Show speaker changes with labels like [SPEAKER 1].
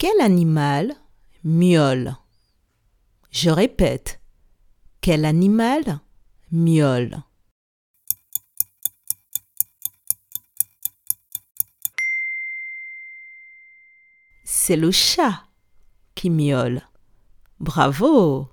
[SPEAKER 1] Quel animal miaule? Je répète. Quel animal miaule? C'est le chat qui miaule. Bravo